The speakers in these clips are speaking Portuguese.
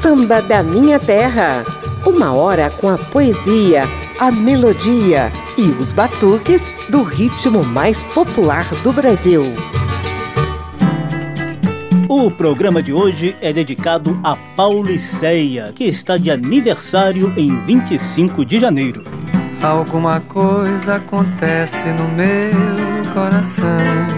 Samba da Minha Terra. Uma hora com a poesia, a melodia e os batuques do ritmo mais popular do Brasil. O programa de hoje é dedicado a Pauliceia, que está de aniversário em 25 de janeiro. Alguma coisa acontece no meu coração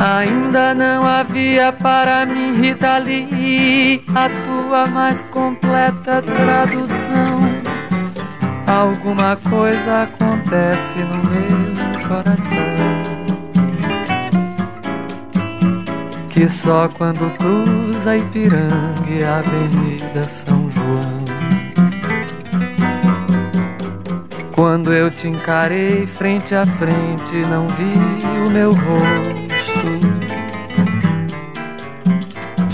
Ainda não havia para mim, Rita Lee, a tua mais completa tradução. Alguma coisa acontece no meu coração. Que só quando cruza Ipiranga e a Avenida São João. Quando eu te encarei frente a frente, não vi o meu rosto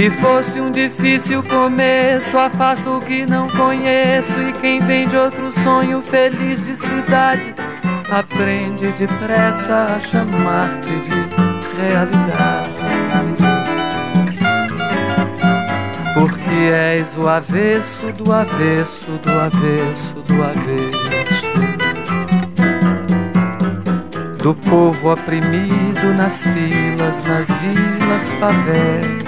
E foste um difícil começo, afasto o que não conheço. E quem vem de outro sonho feliz de cidade, aprende depressa a chamar-te de realidade. Porque és o avesso do avesso do avesso do avesso. Do povo oprimido nas filas, nas vilas, favelas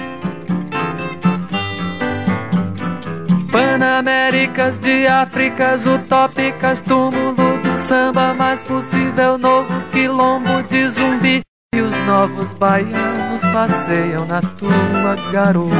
Panaméricas de Áfricas utópicas, túmulo do samba mais possível, novo quilombo de zumbi. E os novos baianos passeiam na tua garoa.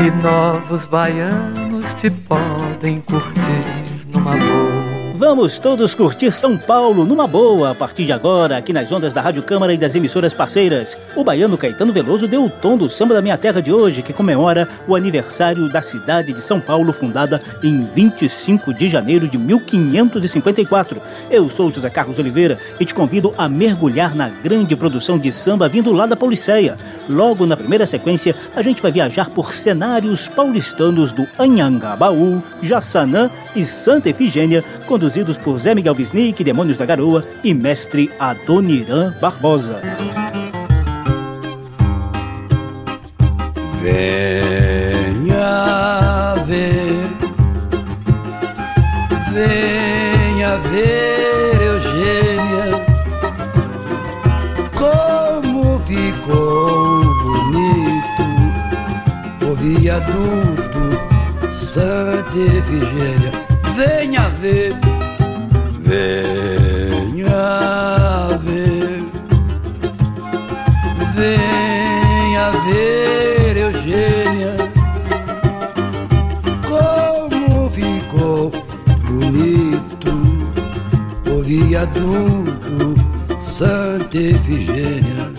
E novos baianos te podem curtir numa boa. Vamos todos curtir São Paulo numa boa a partir de agora, aqui nas ondas da Rádio Câmara e das emissoras parceiras. O baiano Caetano Veloso deu o tom do samba da minha terra de hoje, que comemora o aniversário da cidade de São Paulo, fundada em 25 de janeiro de 1554. Eu sou José Carlos Oliveira e te convido a mergulhar na grande produção de samba vindo lá da Pauliceia. Logo na primeira sequência, a gente vai viajar por cenários paulistanos do Anhangabaú, Jaçanã e Santa Efigênia, conduzidos por Zé Miguel Wisnik, Demônios da Garoa e mestre Adoniran Barbosa. Venha ver, venha ver, Eugênia, como ficou bonito. O viaduto Santa Efigênia Santa Efigênia.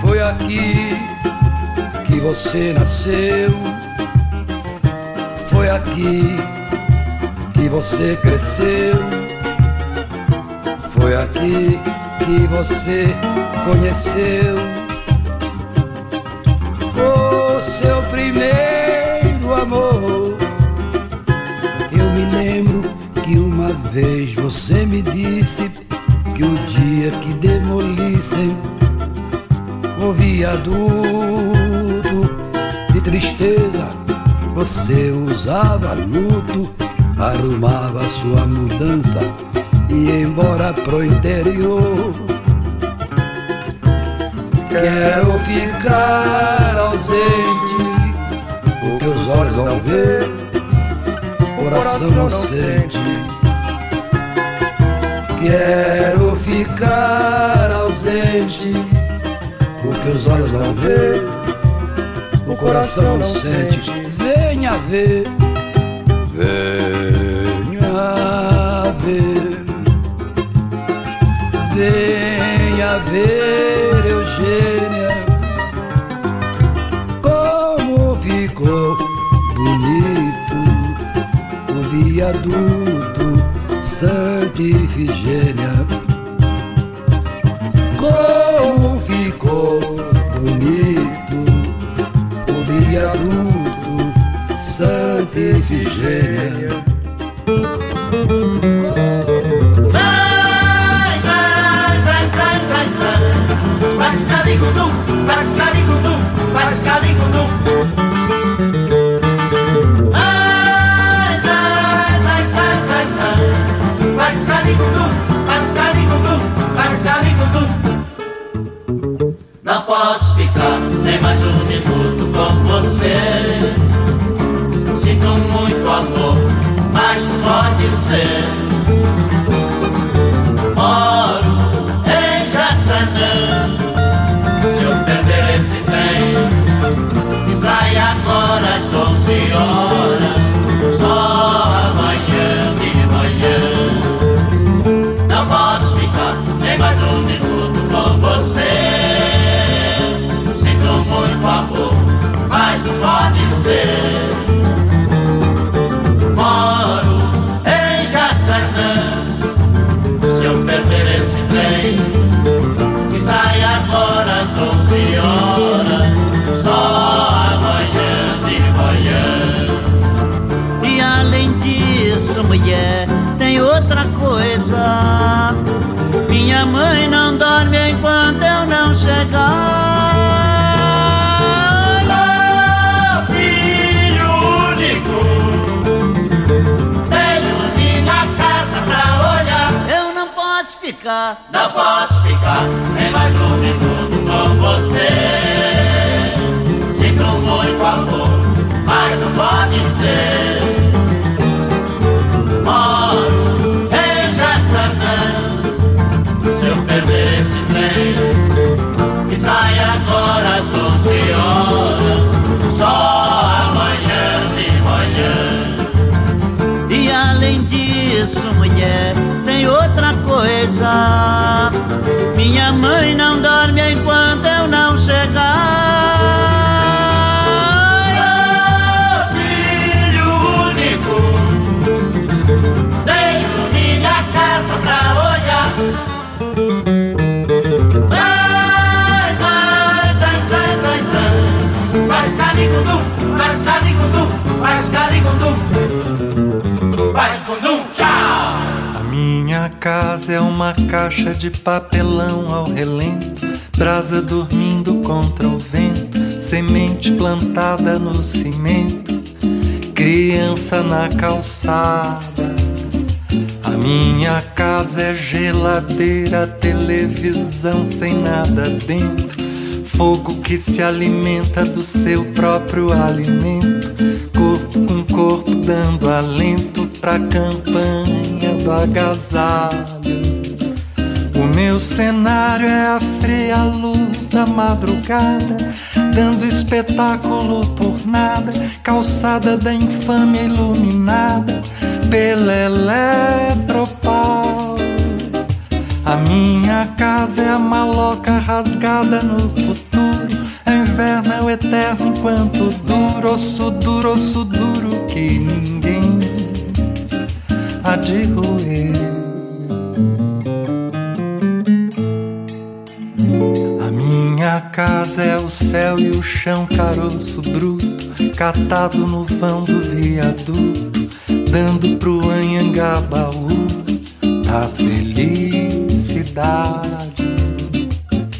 Foi aqui que você nasceu, foi aqui que você cresceu. Foi aqui que você conheceu. primeiro amor. Eu me lembro que uma vez você me disse o dia que demolissem o viaduto de tristeza, você usava luto, arrumava sua mudança e ia embora pro interior. Quero ficar ausente, o que os olhos não vê, coração não sente. Quero ficar ausente, o que os olhos não vê, o coração não sente. Venha ver, venha ver, venha ver, não ficar. Não posso ficar nem mais um minuto com você. Sinto muito amor, mas não pode ser. Coisa. Minha mãe não dorme enquanto eu não chegar. filho único. Tenho minha casa pra olhar. Zai, zai, zai, zai, zai, zai. Pascaligudum, pascaligudum, pascaligudum. Pascundum, tchau! Casa é uma caixa de papelão ao relento, brasa dormindo contra o vento, semente plantada no cimento, criança na calçada. A minha casa é geladeira, televisão sem nada dentro, fogo que se alimenta do seu próprio alimento, corpo com corpo dando alento pra campanha agasalho. O meu cenário é a fria luz da madrugada, dando espetáculo por nada, calçada da infâmia iluminada pela eletropau. A minha casa é a maloca rasgada no futuro. É inverno, é o eterno enquanto duro, osso duro, osso duro que há de roer. A minha casa é o céu e o chão, caroço bruto, catado no vão do viaduto, dando pro Anhangabaú a felicidade.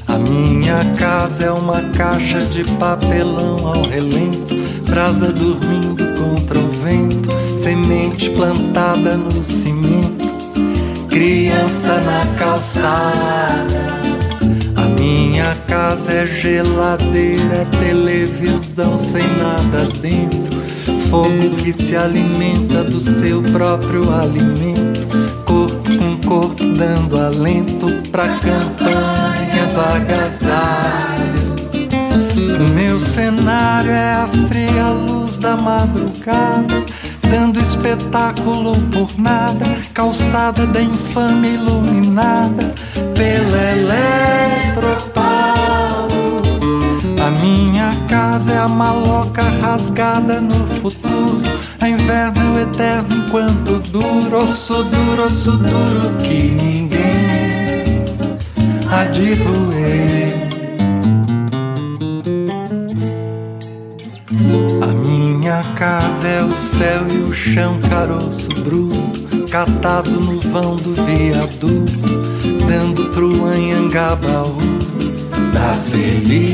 A minha casa é uma caixa de papelão ao relento, brasa dormindo contra o vento, semente plantada no cimento, criança na calçada. A minha casa é geladeira, televisão sem nada dentro, fogo que se alimenta do seu próprio alimento, corpo com corpo dando alento pra campanha do agasalho. Meu cenário é a fria luz da madrugada, dando espetáculo por nada, calçada da infame iluminada pela eletropaulo. A minha casa é a maloca rasgada no futuro, a inverno eterno enquanto duro, osso duro, osso duro que ninguém há de roer. Casa é o céu e o chão, caroço bruto, catado no vão do viaduto, dando pro Anhangabaú da felicidade.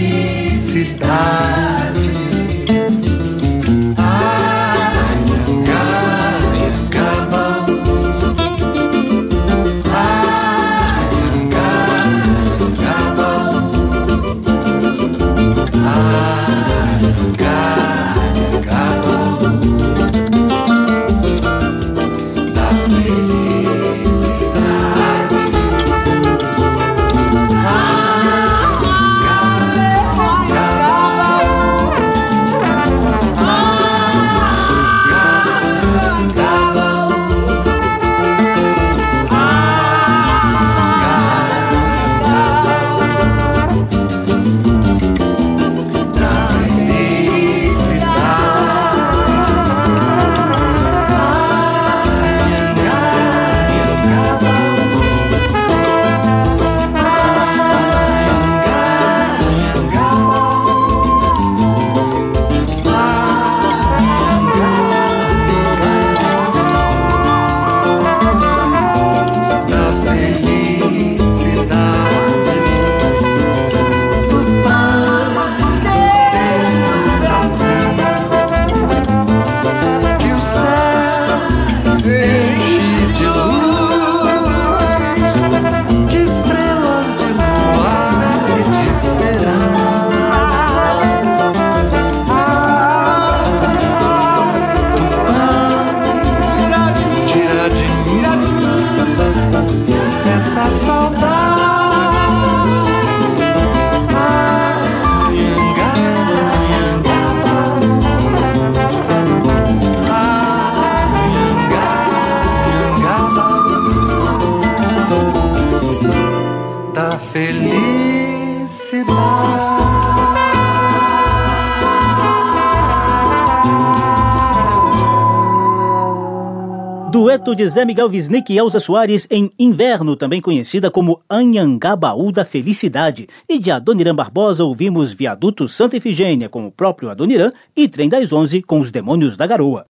De Zé Miguel Wisnik e Elza Soares em Inverno, também conhecida como Anhangabaú da Felicidade. E de Adoniran Barbosa ouvimos Viaduto Santa Efigênia com o próprio Adoniran e Trem das Onze com os Demônios da Garoa.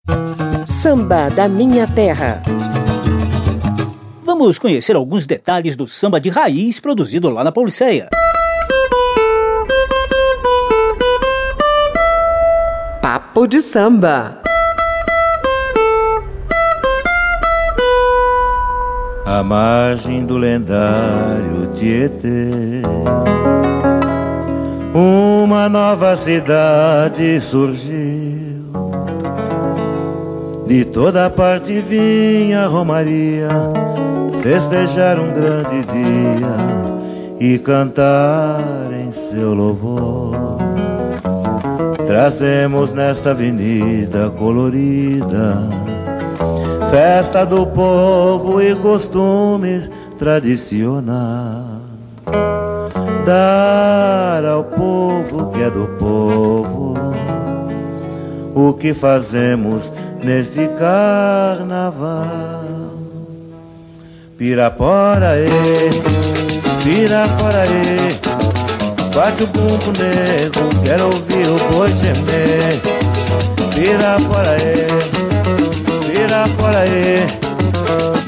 Samba da Minha Terra. Vamos conhecer alguns detalhes do samba de raiz produzido lá na Policeia. Papo de samba. À margem do lendário Tietê. Uma nova cidade surgiu, de toda parte vinha Romaria festejar um grande dia e cantar em seu louvor. Trazemos nesta avenida colorida festa do povo e costumes tradicionais. Dar ao povo que é do povo o que fazemos nesse carnaval. Pirapora, e, pirapora, e, Bate o bumbo nego, quero ouvir o boi gemer Vira fora aí, vira fora aí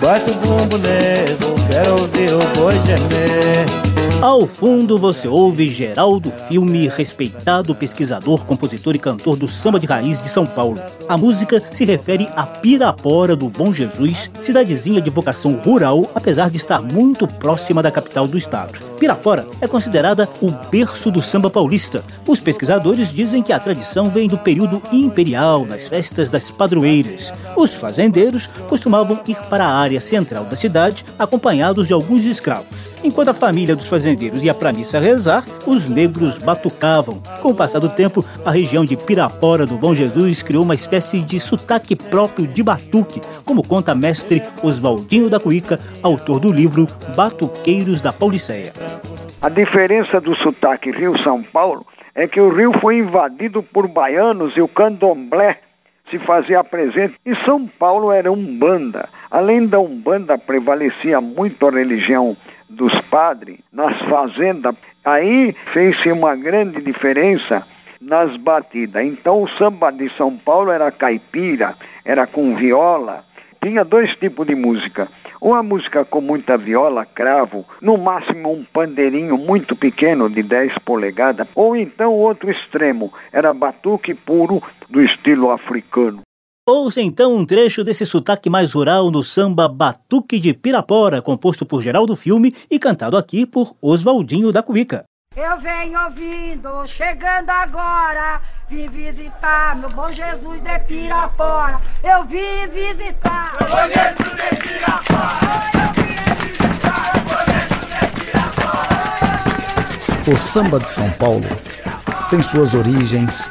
Bate o bumbo nego, quero ouvir o boi gemer ao fundo você ouve Geraldo Filme, respeitado pesquisador, compositor e cantor do samba de raiz de São Paulo. A música se refere a Pirapora do Bom Jesus, cidadezinha de vocação rural, apesar de estar muito próxima da capital do estado. Pirapora é considerada o berço do samba paulista. Os pesquisadores dizem que a tradição vem do período imperial, nas festas das padroeiras. Os fazendeiros costumavam ir para a área central da cidade, acompanhados de alguns escravos. Enquanto a família dos fazendeiros ia para a missa rezar, os negros batucavam. Com o passar do tempo, a região de Pirapora do Bom Jesus criou uma espécie de sotaque próprio de batuque, como conta mestre Oswaldinho da Cuíca, autor do livro Batuqueiros da Pauliceia. A diferença do sotaque Rio-São Paulo é que o Rio foi invadido por baianos e o candomblé se fazia presente. E São Paulo era umbanda. Além da umbanda, prevalecia muito a religião dos padres nas fazendas, aí fez-se uma grande diferença nas batidas. Então o samba de São Paulo era caipira, era com viola, tinha dois tipos de música. Uma música com muita viola, cravo, no máximo um pandeirinho muito pequeno de 10 polegadas, ou então outro extremo, era batuque puro do estilo africano. Ouça então um trecho desse sotaque mais rural no samba Batuque de Pirapora, composto por Geraldo Filme e cantado aqui por Oswaldinho da Cuica. Eu venho ouvindo, chegando agora, vim visitar meu bom Jesus de Pirapora. Eu vim visitar meu bom Jesus de Pirapora. Eu vim visitar meu bom Jesus de Pirapora. O samba de São Paulo tem suas origens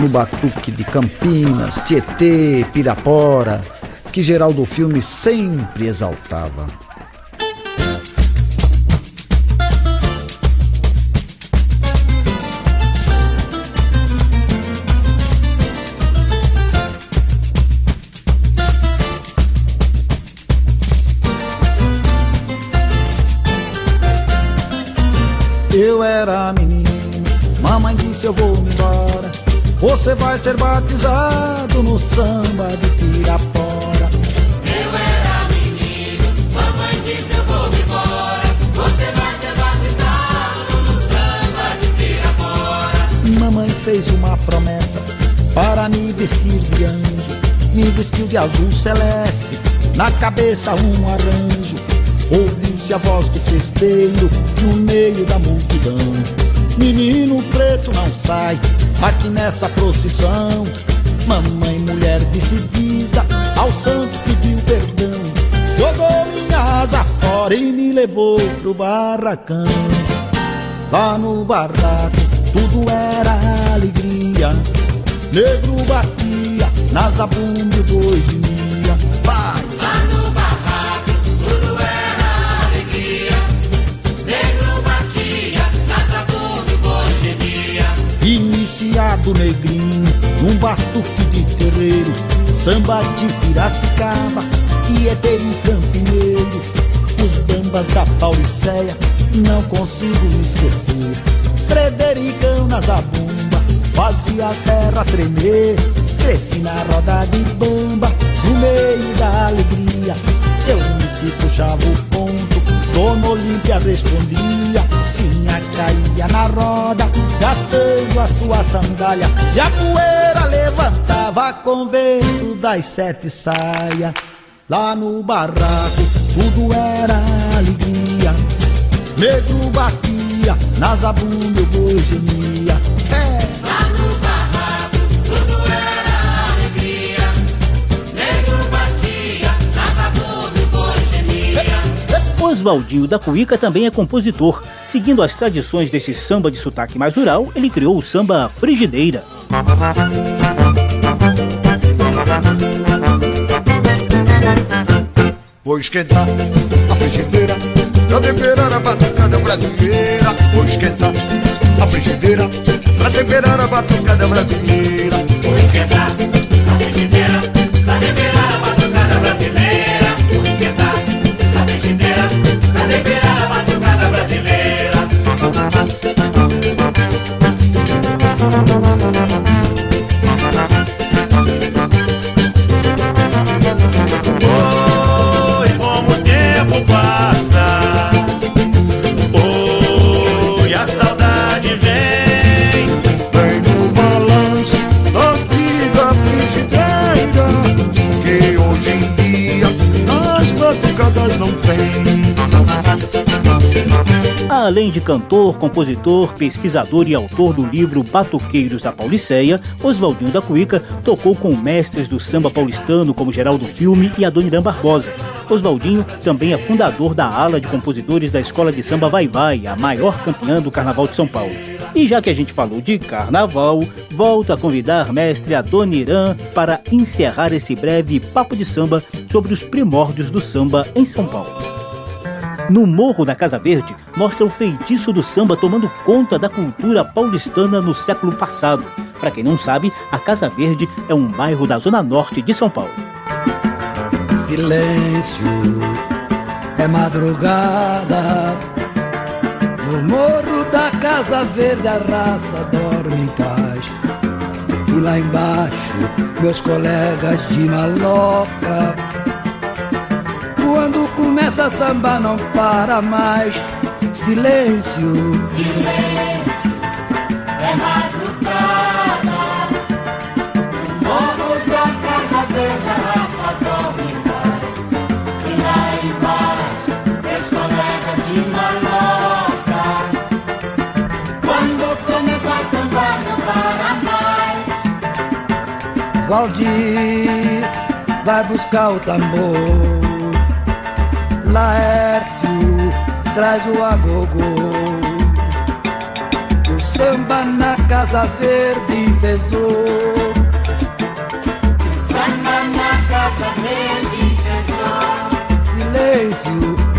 no batuque de Campinas, Tietê, Pirapora, que Geraldo Filme sempre exaltava. Eu era menino, mamãe disse eu vou me embora. Você vai ser batizado no samba de Pirapora. Eu era menino, mamãe disse eu vou embora. Você vai ser batizado no samba de Pirapora. Mamãe fez uma promessa para me vestir de anjo. Me vestiu de azul celeste, na cabeça um arranjo. Ouviu-se a voz do festeiro no meio da multidão. Menino preto não sai aqui nessa procissão. Mamãe, mulher decidida, ao santo pediu perdão. Jogou minha asa fora e me levou pro barracão. Lá no barraco tudo era alegria. Negro batia na zabumba e o boi gemia. Vai! Iniciado negrinho, num batuque de terreiro, samba de Piracicaba, que é dele campineiro. Os bambas da Pauliceia, não consigo esquecer. Frederico na zabumba, fazia a terra tremer. Cresci na roda de bamba, no meio da alegria. Eu me se puxava o ponto, Dona Olímpia respondia. Sinha caía na roda, gastando a sua sandália. E a poeira levantava com vento das sete saias. Lá no barraco tudo era alegria. Negro batia, na zabumba o boi gemia. Oswaldinho da Cuíca também é compositor. Seguindo as tradições desse samba de sotaque mais rural, ele criou o samba Frigideira. Vou esquentar a frigideira pra temperar a batucada brasileira. Vou esquentar a frigideira pra temperar a batucada brasileira. Vou esquentar a frigideira pra temperar Além de cantor, compositor, pesquisador e autor do livro Batuqueiros da Pauliceia, Oswaldinho da Cuíca tocou com mestres do samba paulistano como Geraldo Filme e Adoniran Barbosa. Oswaldinho também é fundador da ala de compositores da Escola de Samba Vai Vai, a maior campeã do Carnaval de São Paulo. E já que a gente falou de carnaval, volto a convidar mestre Adoniran para encerrar esse breve papo de samba sobre os primórdios do samba em São Paulo. No Morro da Casa Verde, mostra o feitiço do samba tomando conta da cultura paulistana no século passado. Para quem não sabe, a Casa Verde é um bairro da zona norte de São Paulo. Silêncio é madrugada. No morro da Casa Verde a raça dorme em paz. E lá embaixo, meus colegas de maloca. Quando começa a samba não para mais. Silêncio, Silêncio é madrugada. No morro da Casa Verde a raça dorme em paz. E lá embaixo, meus colegas de maloca. Quando começa a sambar não para mais. Valdir vai buscar o tambor. Laércio traz o agogô. O samba na Casa Verde pesou. Samba na Casa Verde. Silêncio, Silêncio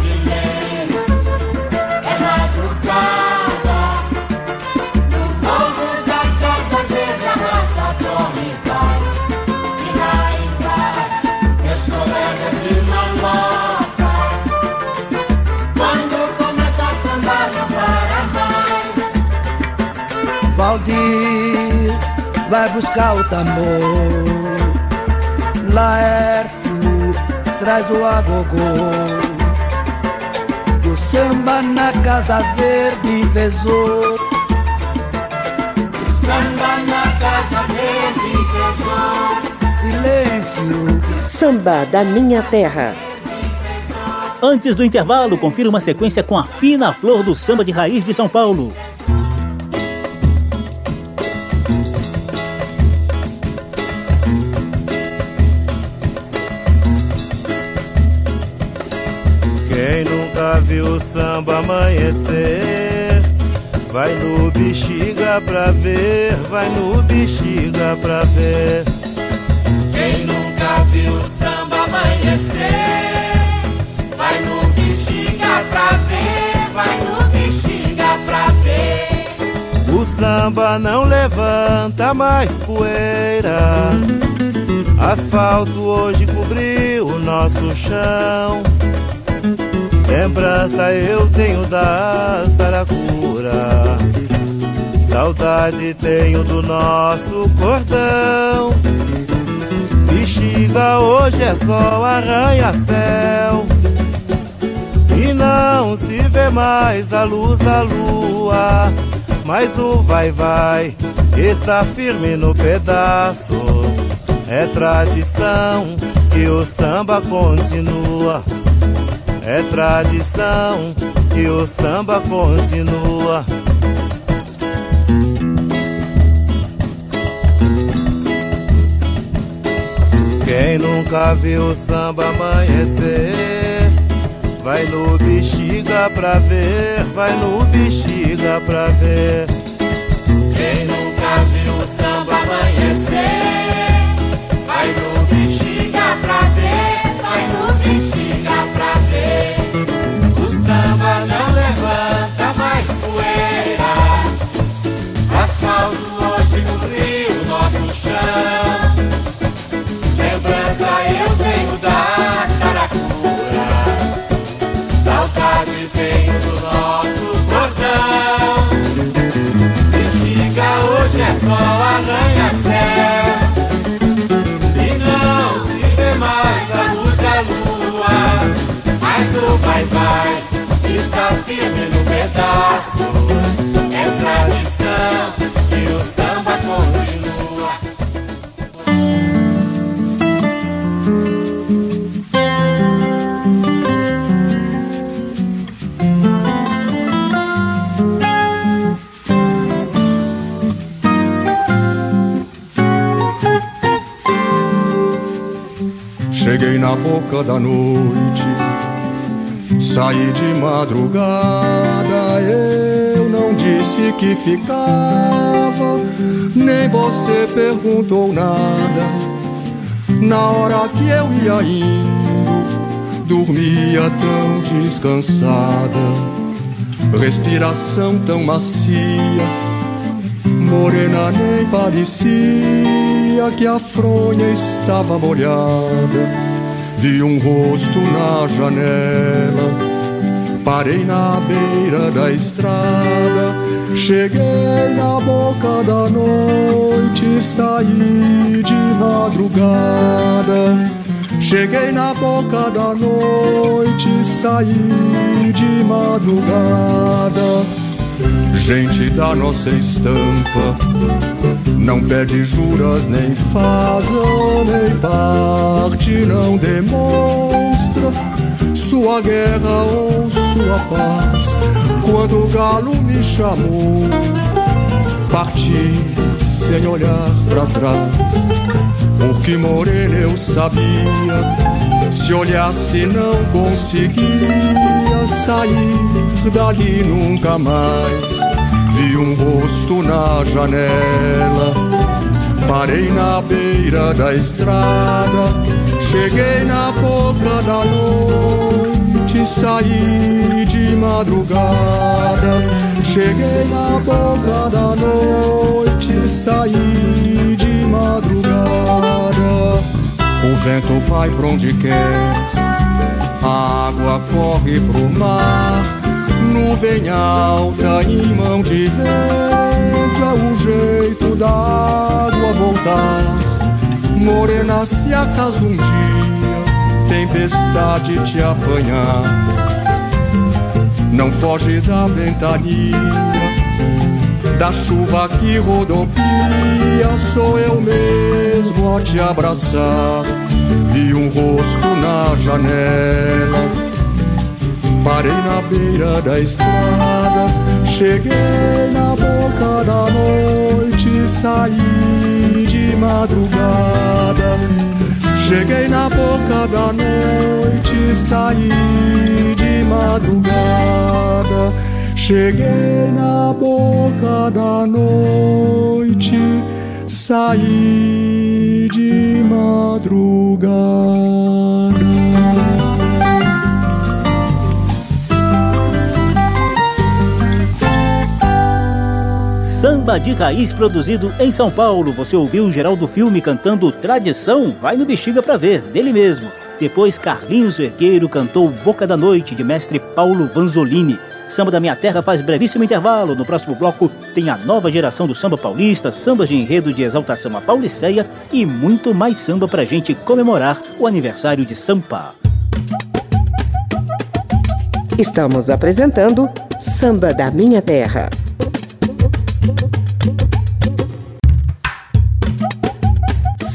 Valdir vai buscar o tambor. Laércio traz o agogô. O samba na Casa Verde pesou. Samba na Casa Verde pesou. Silêncio. Samba da Minha Terra. Antes do intervalo, confira uma sequência com a fina flor do samba de raiz de São Paulo. Samba amanhecer, vai no bexiga pra ver, vai no bexiga pra ver. Quem nunca viu o samba amanhecer, vai no bexiga pra ver, vai no bexiga pra ver. O samba não levanta mais poeira. Asfalto hoje cobriu o nosso chão. Lembrança eu tenho da Saracura. Saudade tenho do nosso cordão. Bexiga hoje é só arranha-céu. E não se vê mais a luz da lua. Mas o vai-vai está firme no pedaço. É tradição que o samba continua. É tradição que o samba continua. Quem nunca viu o samba amanhecer, vai no bexiga pra ver, vai no bexiga pra ver. Cheguei na boca da noite, saí de madrugada. Eu não disse que ficava, nem você perguntou nada. Na hora que eu ia indo, dormia tão descansada, respiração tão macia, morena nem parecia que a fronha estava molhada. Vi um rosto na janela. Parei na beira da estrada, cheguei na boca da noite, saí de madrugada. Cheguei na boca da noite, saí de madrugada. Gente da nossa estampa, não pede juras, nem faz nem parte, não demonstra sua guerra ou sua paz. Quando o galo me chamou, parti sem olhar para trás. Porque morena eu sabia, se olhasse não conseguia sair dali nunca mais. Vi um rosto na janela, parei na beira da estrada, cheguei na boca da noite, saí de madrugada. Cheguei na boca da noite, saí de madrugada. O vento vai pra onde quer, a água corre pro mar. Nuvem alta em mão de vento é o jeito da água voltar. Morena, se acaso um dia tempestade te apanhar, não foge da ventania, da chuva que rodopia. Sou eu mesmo a te abraçar. Vi um rosto na janela. Parei na beira da estrada, cheguei na boca da noite, saí de madrugada. Cheguei na boca da noite, saí de madrugada. Cheguei na boca da noite, saí de madrugada. Samba de raiz produzido em São Paulo. Você ouviu Geraldo Filme cantando Tradição? Vai no Bexiga pra ver, dele mesmo. Depois Carlinhos Vergueiro cantou Boca da Noite, de mestre Paulo Vanzolini. Samba da Minha Terra faz brevíssimo intervalo. No próximo bloco tem a nova geração do samba paulista, sambas de enredo de exaltação à Pauliceia e muito mais samba pra gente comemorar o aniversário de Sampa. Estamos apresentando Samba da Minha Terra.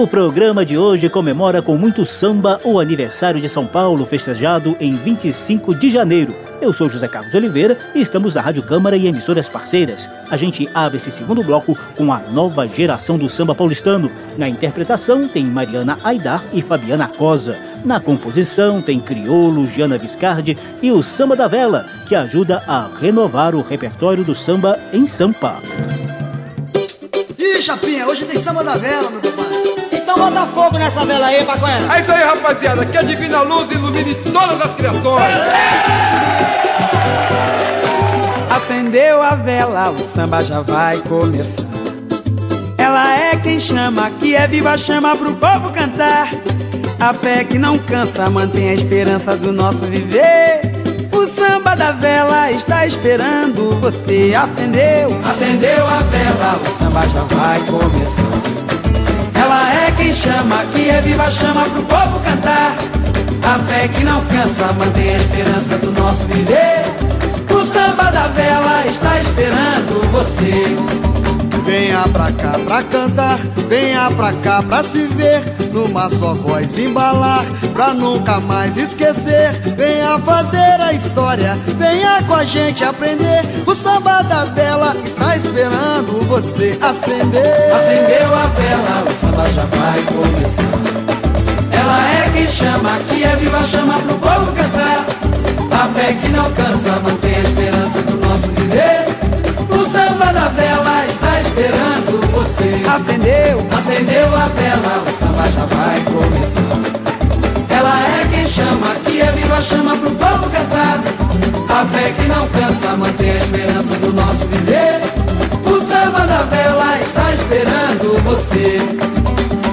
O programa de hoje comemora com muito samba o aniversário de São Paulo, festejado em 25 de janeiro. Eu sou José Carlos Oliveira e estamos na Rádio Câmara e emissoras parceiras. A gente abre esse segundo bloco com a nova geração do samba paulistano. Na interpretação tem Mariana Aidar e Fabiana Cosa. Na composição tem Criolo, Giana Viscardi e o Samba da Vela, que ajuda a renovar o repertório do samba em Sampa. Ih, Chapinha, hoje tem samba da vela, meu compadre. Então bota fogo nessa vela aí, Paquera. É isso aí, rapaziada. Que a divina luz ilumine todas as criações. Acendeu a vela, o samba já vai começar. Ela é quem chama, que é viva chama pro povo cantar. A fé que não cansa, mantém a esperança do nosso viver. O samba da vela está esperando você. Acendeu, acendeu a vela, o samba já vai começar. Ela é quem chama, que é viva chama pro povo cantar. A fé que não cansa, mantém a esperança do nosso viver. O samba da vela está esperando você. Venha pra cá pra cantar, venha pra cá pra se ver Numa só voz embalar, pra nunca mais esquecer. Venha fazer a história, venha com a gente aprender. O samba da vela está esperando você acender. Acendeu a vela, o samba já vai começar. Ela é quem chama, que é viva chama pro povo cantar. A fé que não cansa, mantém Acendeu, acendeu a vela, o samba já vai começar. Ela é quem chama, que é viva chama pro povo cantar. A fé que não cansa, mantém a esperança do nosso viver. O samba da vela está esperando você.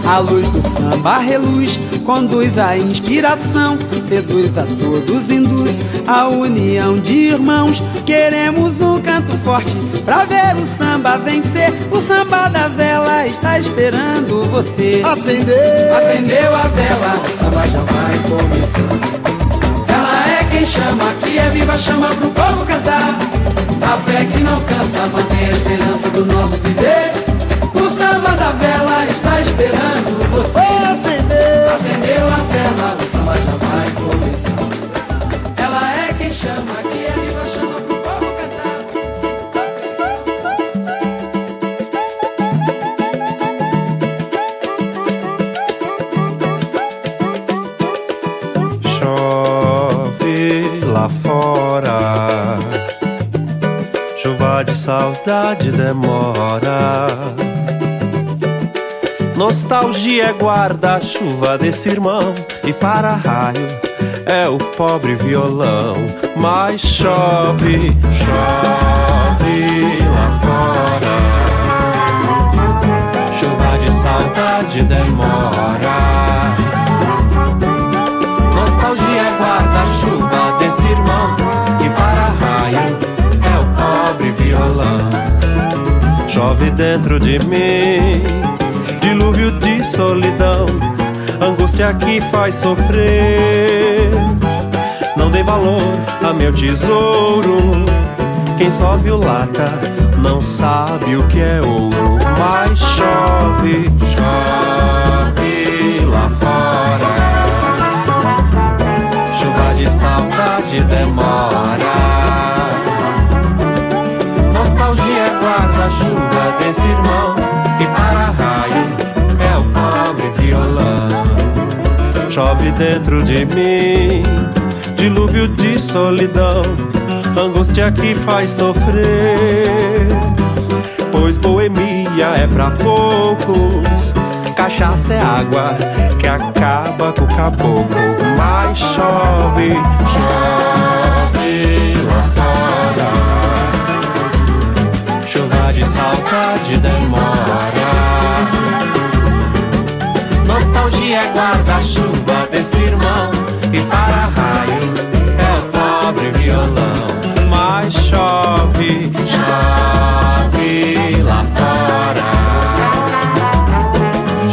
A luz do samba reluz, conduz a inspiração, seduz a todos, induz a união de irmãos. Queremos um canto forte pra ver o samba vencer. O samba da vela está esperando você. Acendeu, acendeu a vela, o samba já vai começar. Ela é quem chama, que é viva chama pro povo cantar. A fé que não cansa, mantém a esperança do nosso viver. O samba da vela está esperando você. Acendeu, acendeu a vela, o samba já vai começar. Ela é quem chama, que é viva chama pro povo cantar. Chove lá fora, chuva de saudade demora. Nostalgia é guarda-chuva desse irmão E para-raio é o pobre violão. Mas chove, chove lá fora. Chuva de saudade demora. Nostalgia é guarda-chuva desse irmão E para-raio é o pobre violão. Chove dentro de mim angústia que faz sofrer. Não dei valor a meu tesouro. Quem só viu lata não sabe o que é ouro. Mas chove, chove lá fora. Chuva de saudade demora. Dentro de mim, dilúvio de solidão, angústia que faz sofrer. Pois boemia é pra poucos, cachaça é água que acaba com o caboclo. Mas chove, chove lá fora. Chuva de saudade demora. Nostalgia é guarda-chuva desse irmão E para-raio é o pobre violão. Mas chove, chove lá fora.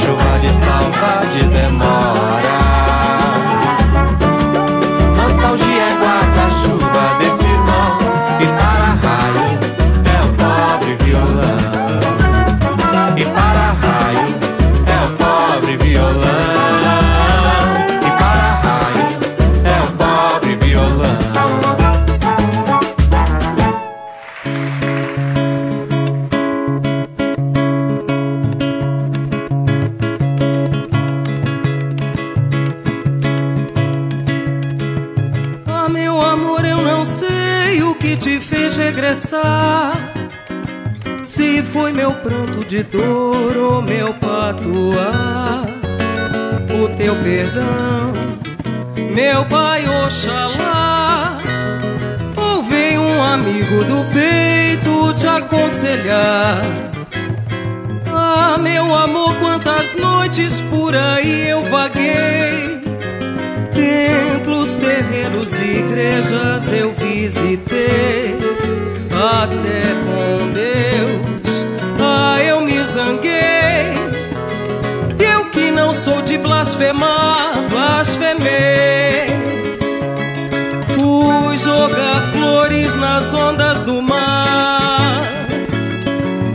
Chuva de saudade regressar. Se foi meu pranto de dor ou meu patuar. O teu perdão, meu pai, Oxalá. Ou veio um amigo do peito te aconselhar. Ah, meu amor, quantas noites por aí eu vaguei. Templos, terrenos igrejas eu visitei. Até com Deus, ah, eu me zanguei. Eu que não sou de blasfemar, blasfemei. Fui jogar flores nas ondas do mar.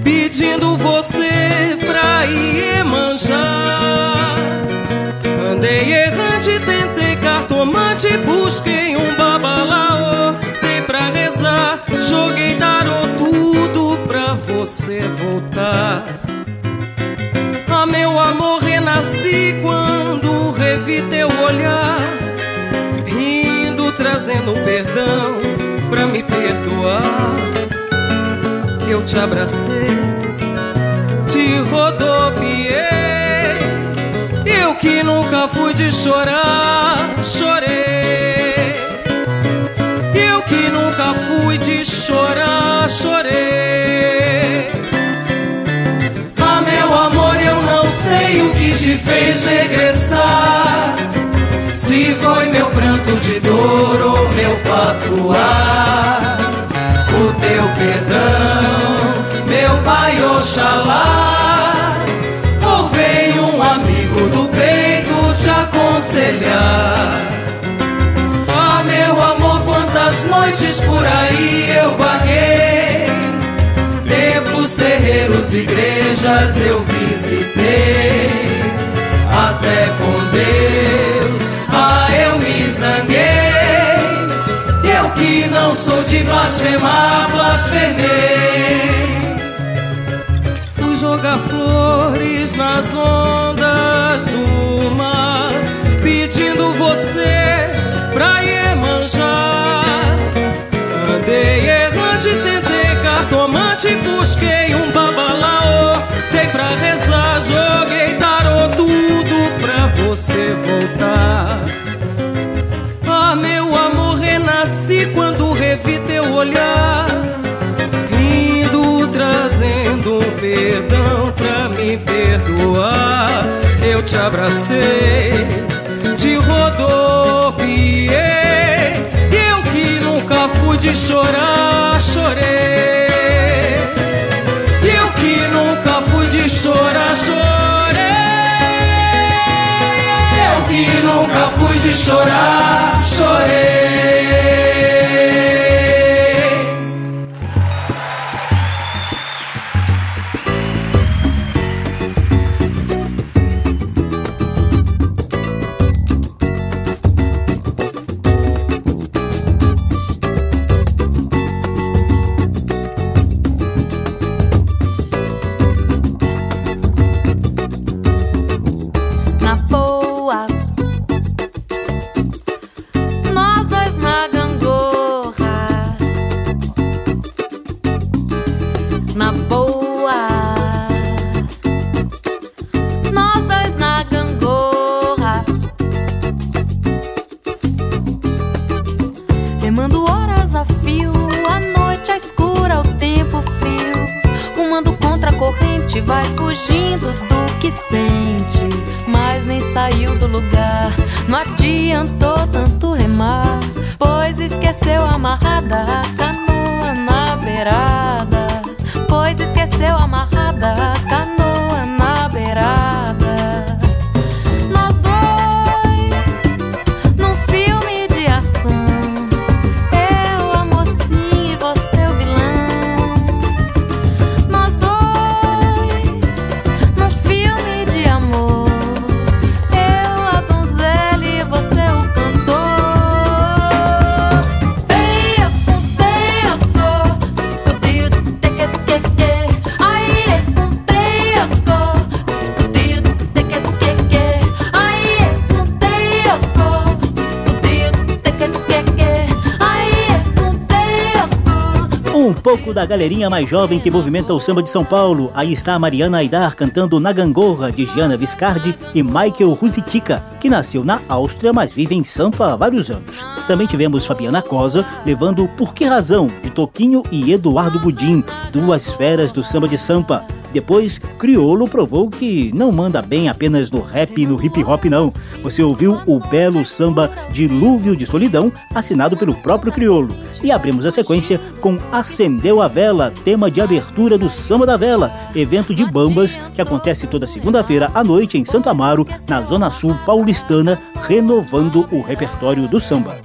Pedi pedindo você pra ir manjar. Andei errante, tentei cartomante, busquei um babalaô, você voltar. Ah, meu amor, renasci quando revi teu olhar, rindo, trazendo perdão pra me perdoar. Eu te abracei, te rodopiei. Eu que nunca fui de chorar, chorei. Nunca fui de chorar, chorei. Ah, meu amor, eu não sei o que te fez regressar. Se foi meu pranto de dor ou meu patuar. O teu perdão, meu pai Oxalá. Ou veio um amigo do peito te aconselhar. Quantas noites por aí eu vaguei. Templos, terreiros, igrejas eu visitei. Até com Deus, ah, eu me zanguei. Eu que não sou de blasfemar, blasfemei. Fui jogar flores nas ondas do mar, Errante, tentei cartomante, busquei um babalaô, dei pra rezar, joguei tarô tudo pra você voltar. Ah, meu amor, renasci quando revi teu olhar, rindo, trazendo um perdão pra me perdoar. Eu te abracei, te rodopiei. Eu que nunca fui de chorar, chorei. Eu que nunca fui de chorar, chorei. Eu que nunca fui de chorar, chorei. Galerinha mais jovem que movimenta o samba de São Paulo. Aí está a Mariana Aidar cantando Na Gangorra, de Giana Viscardi e Michael Ruzitica, que nasceu na Áustria, mas vive em Sampa há vários anos. Também tivemos Fabiana Cosa levando Por Que Razão, de Toquinho e Eduardo Budim, duas feras do samba de Sampa. Depois, Criolo provou que não manda bem apenas no rap e no hip hop, não. Você ouviu o belo samba Dilúvio de Solidão, assinado pelo próprio Criolo. E abrimos a sequência com Acendeu a Vela, tema de abertura do Samba da Vela, evento de bambas que acontece toda segunda-feira à noite em Santo Amaro, na Zona Sul paulistana, renovando o repertório do samba.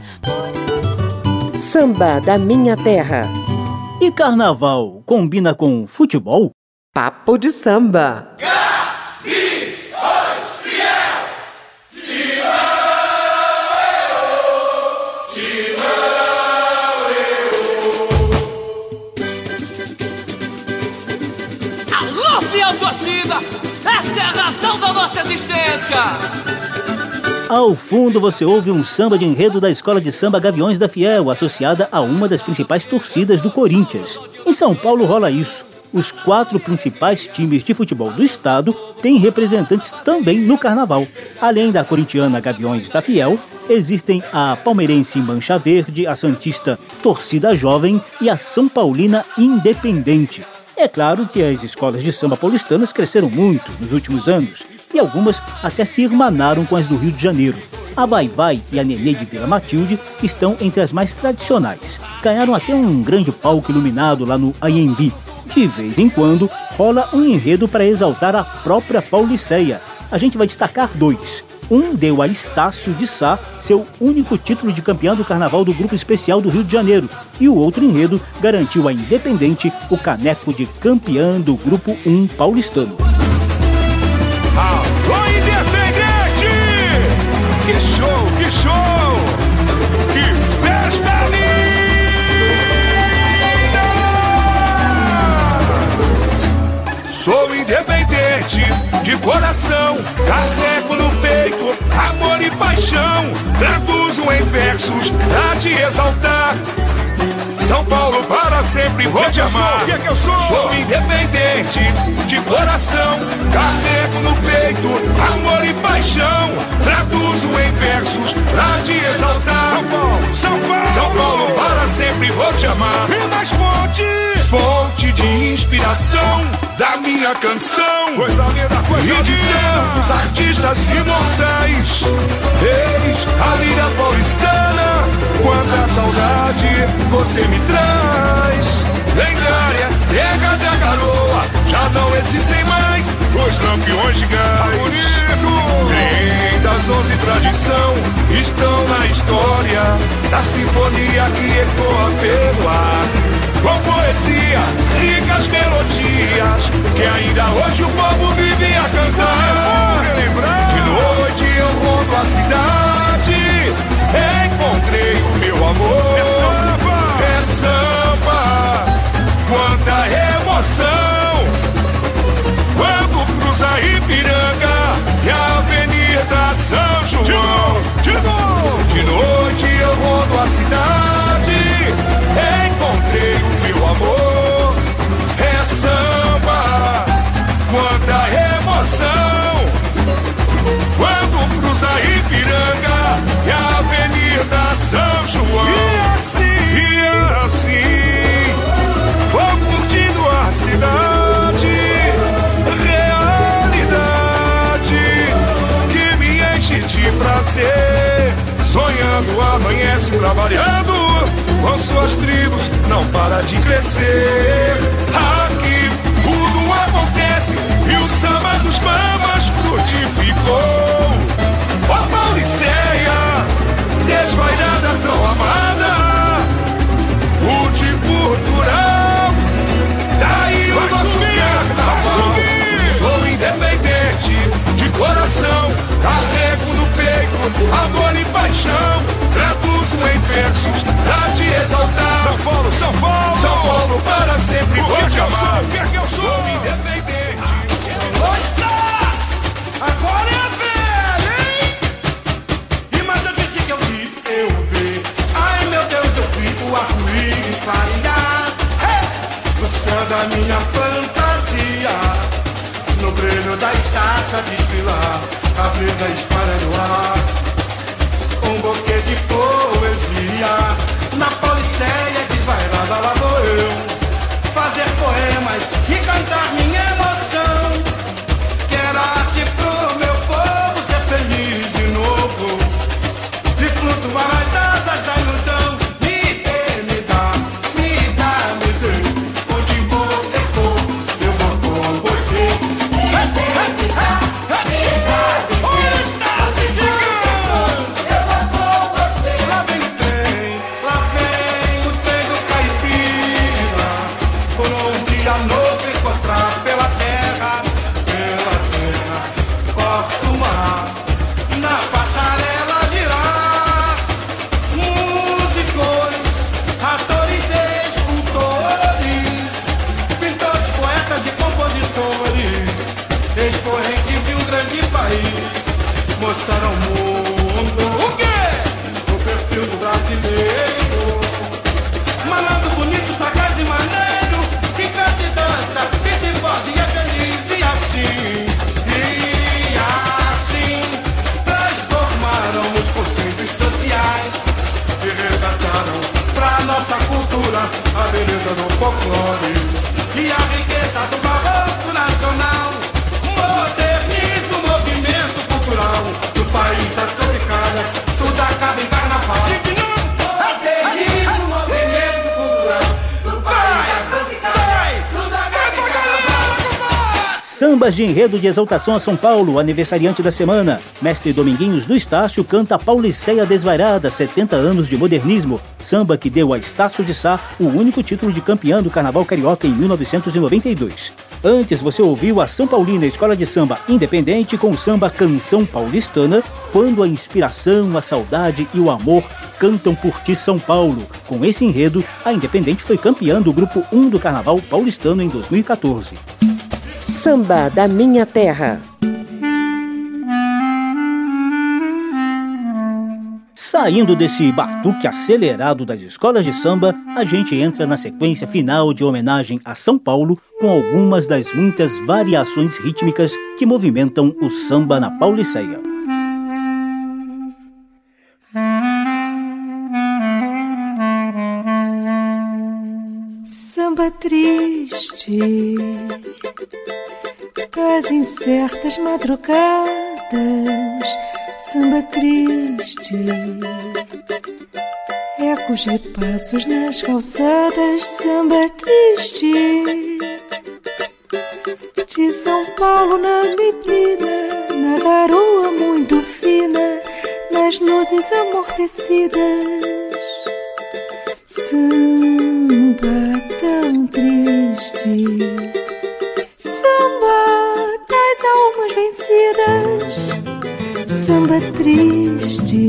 Samba da Minha Terra. E carnaval combina com futebol? Papo de Samba. Alô, fiel torcida! Essa é a razão da nossa existência! Ao fundo você ouve um samba de enredo da Escola de Samba Gaviões da Fiel, associada a uma das principais torcidas do Corinthians. Em São Paulo rola isso. Os quatro principais times de futebol do estado têm representantes também no carnaval. Além da corintiana Gaviões da Fiel, existem a palmeirense Mancha Verde, a santista Torcida Jovem e a São Paulina Independente. É claro que as escolas de samba paulistanas cresceram muito nos últimos anos e algumas até se irmanaram com as do Rio de Janeiro. A Vai Vai e a Nenê de Vila Matilde estão entre as mais tradicionais. Ganharam até um grande palco iluminado lá no Anhembi. De vez em quando rola um enredo para exaltar a própria Pauliceia. A gente vai destacar dois. Um deu a Estácio de Sá seu único título de campeão do Carnaval do Grupo Especial do Rio de Janeiro, e o outro enredo garantiu a Independente o caneco de campeã do Grupo 1 paulistano. Coração, carrego no peito amor e paixão. Traduzo em versos pra te exaltar. São Paulo para sempre vou te amar. que que eu sou? Sou independente de coração, carrego no peito amor e paixão. Traduzo em versos pra te exaltar. São Paulo, São Paulo. São Paulo para sempre vou te amar. E mais fonte. Fonte de inspiração da minha canção. Coisa linda, coisa e de linda. tantos artistas imortais. Eis a lira paulistana. Quanta saudade você me traz. Lendária, terra da garoa. Já não existem mais os lampiões de gás. Bonito. Trem das onze tradição estão na história da sinfonia que ecoa pelo ar. Com poesia, ricas melodias que ainda hoje o povo vive a cantar. De noite eu rondo a cidade, encontrei o meu amor. É samba. É samba, quanta emoção. Quando cruza Ipiranga e a Avenida São João. De noite eu rodo a cidade, amor. É samba, quanta emoção. Quando cruza Ipiranga e a Avenida São João. E assim, E assim, vou curtindo a cidade, realidade que me enche de prazer. Sonhando, amanhece trabalhando, suas tribos não para de crescer. Aqui tudo acontece e o samba dos mamas frutificou. Ó Pauliceia, desvairada amor e paixão. Traduzo em versos pra te exaltar. São Paulo, São Paulo. São Paulo para sempre O vou que te amar. sou? O que que eu sou? Independente. Agora é a velha, hein? E mas eu disse que eu vi, eu vi. Ai meu Deus, eu vi o arco-íris clarear. Hey! No céu da minha fantasia. Brilho da estátua desfilar. A brisa espalha no ar. Um buquê de poesia. Na Pauliceia desvairada lá vou eu. Fazer poemas e cantar minha emoção. Quero arte pro meu povo ser feliz de novo De flutuar nas enredo de exaltação a São Paulo, aniversariante da semana. Mestre Dominguinhos do Estácio canta Pauliceia Desvairada, 70 anos de modernismo. Samba que deu a Estácio de Sá o único título de campeã do Carnaval Carioca em 1992. Antes você ouviu a São Paulina Escola de Samba Independente com o samba Canção Paulistana, quando a inspiração, a saudade e o amor cantam por ti São Paulo. Com esse enredo, a Independente foi campeã do grupo 1 do Carnaval Paulistano em 2014. Samba da Minha Terra. Saindo desse batuque acelerado das escolas de samba, a gente entra na sequência final de homenagem a São Paulo com algumas das muitas variações rítmicas que movimentam o samba na Pauliceia. Samba triste das incertas madrugadas, samba triste, ecos de passos nas calçadas, samba triste de São Paulo na neblina, na garoa muito fina, nas luzes amortecidas. Samba tão triste, samba vencidas, samba triste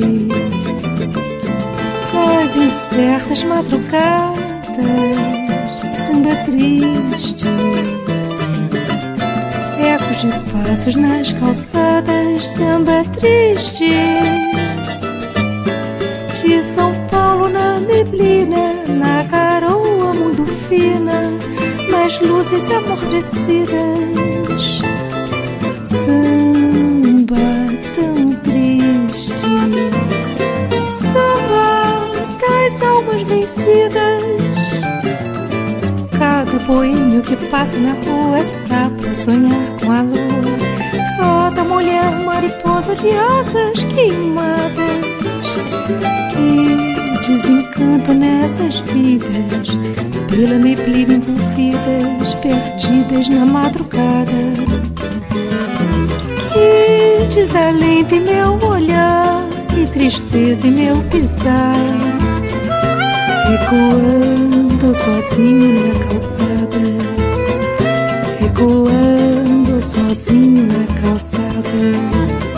das incertas madrugadas, samba triste, ecos de passos nas calçadas, samba triste de São Paulo na neblina, na garoa muito fina, nas luzes amortecidas. Samba tão triste, samba das almas vencidas. Cada boêmio que passa na rua é sapo sonhar com a lua. Cada mulher mariposa de asas queimadas. Que desencanto nessas vidas, pela neblina envolvidas, perdidas na madrugada. Que desalento em meu olhar, que tristeza em meu pisar, ecoando sozinho na calçada, ecoando sozinho na calçada.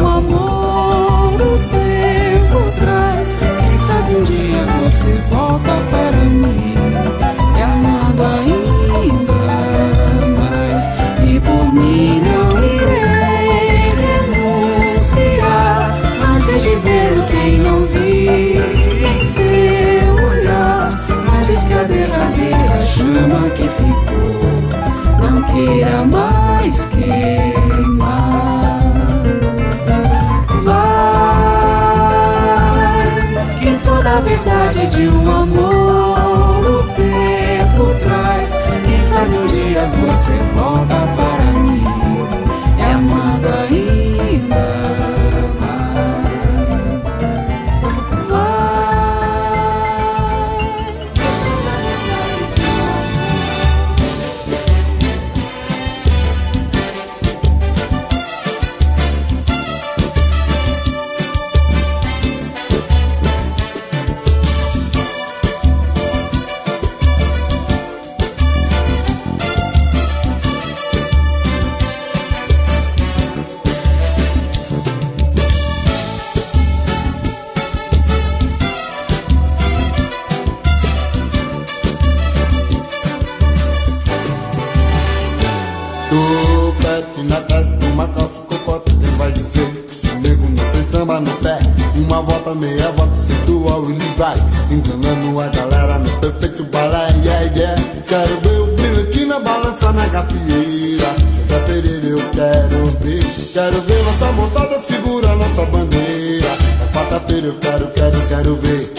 Um amor o tempo traz. Quem sabe um dia você volta para mim, me amando ainda mais. E por mim não irei renunciar antes de ver o que não vi em seu olhar. Antes que a derradeira chama que ficou não queira mais queimar. A verdade de um amor o tempo traz. Quem sabe um dia você volta para quero, quero ver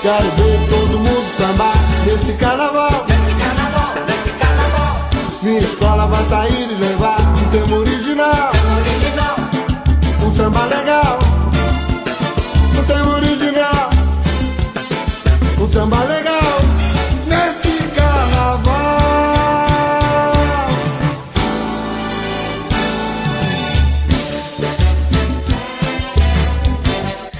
Quero ver todo mundo sambar nesse carnaval. Nesse carnaval, nesse carnaval. Minha escola vai sair e levar um tema original. original. Um samba legal. Um tema original. Um samba legal.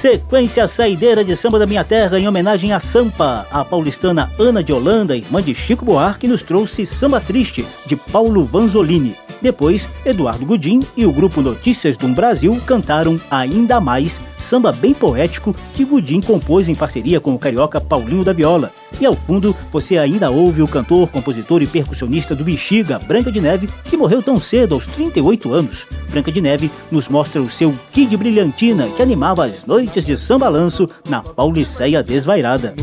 Sequência saideira de samba da minha terra em homenagem a Sampa. A paulistana Ana de Holanda, irmã de Chico Buarque, nos trouxe Samba Triste, de Paulo Vanzolini. Depois, Eduardo Gudim e o grupo Notícias do Brasil cantaram Ainda Mais, samba bem poético que Gudim compôs em parceria com o carioca Paulinho da Viola. E ao fundo, você ainda ouve o cantor, compositor e percussionista do Bexiga, Branca de Neve, que morreu tão cedo, aos 38 anos. Branca de Neve nos mostra o seu Kid Brilhantina, que animava as noites de samba lanço na Pauliceia Desvairada.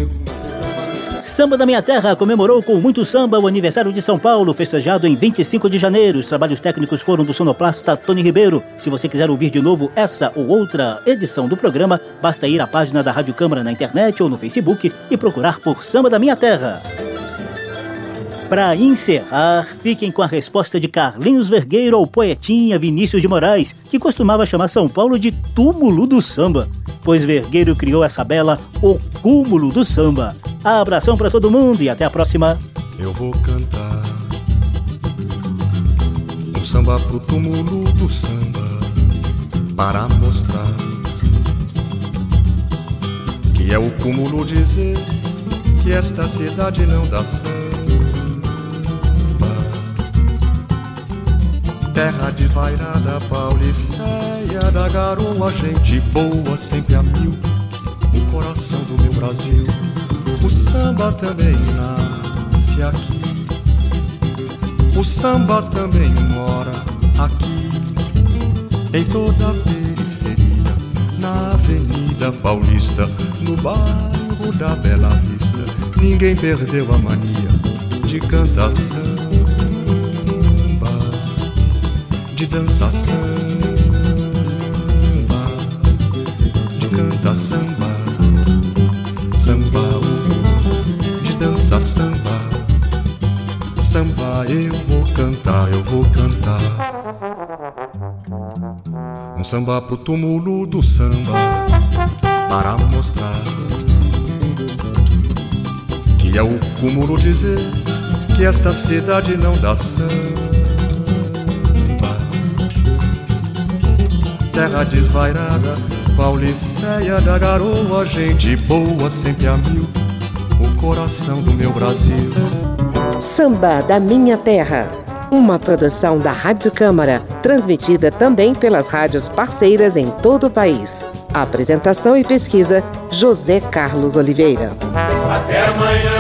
Samba da Minha Terra comemorou com muito samba o aniversário de São Paulo, festejado em 25 de janeiro. Os trabalhos técnicos foram do sonoplasta Tony Ribeiro. Se você quiser ouvir de novo essa ou outra edição do programa, basta ir à página da Rádio Câmara na internet ou no Facebook e procurar por Samba da Minha Terra. Para encerrar, fiquem com a resposta de Carlinhos Vergueiro ao poetinha Vinícius de Moraes, que costumava chamar São Paulo de túmulo do samba, pois Vergueiro criou essa bela O Cúmulo do Samba. Abração para todo mundo e até a próxima. Eu vou cantar um samba pro túmulo do samba para mostrar que é o cúmulo dizer que esta cidade não dá samba. Terra desvairada, pauliceia da garoa, gente boa sempre a mil, o coração do meu Brasil. O samba também nasce aqui. O samba também mora aqui. em toda a periferia, na Avenida Paulista, no bairro da Bela Vista. Ninguém perdeu a mania de cantar de dançar samba, de cantar samba, samba, de dançar samba, samba. Eu vou cantar, eu vou cantar. Um samba pro túmulo do samba para mostrar que é o cúmulo dizer que esta cidade não dá samba. Terra desvairada, Pauliceia da garoa, gente boa sempre a mil, o coração do meu Brasil. Samba da Minha Terra. Uma produção da Rádio Câmara, transmitida também pelas rádios parceiras em todo o país. Apresentação e pesquisa: José Carlos Oliveira. Até amanhã.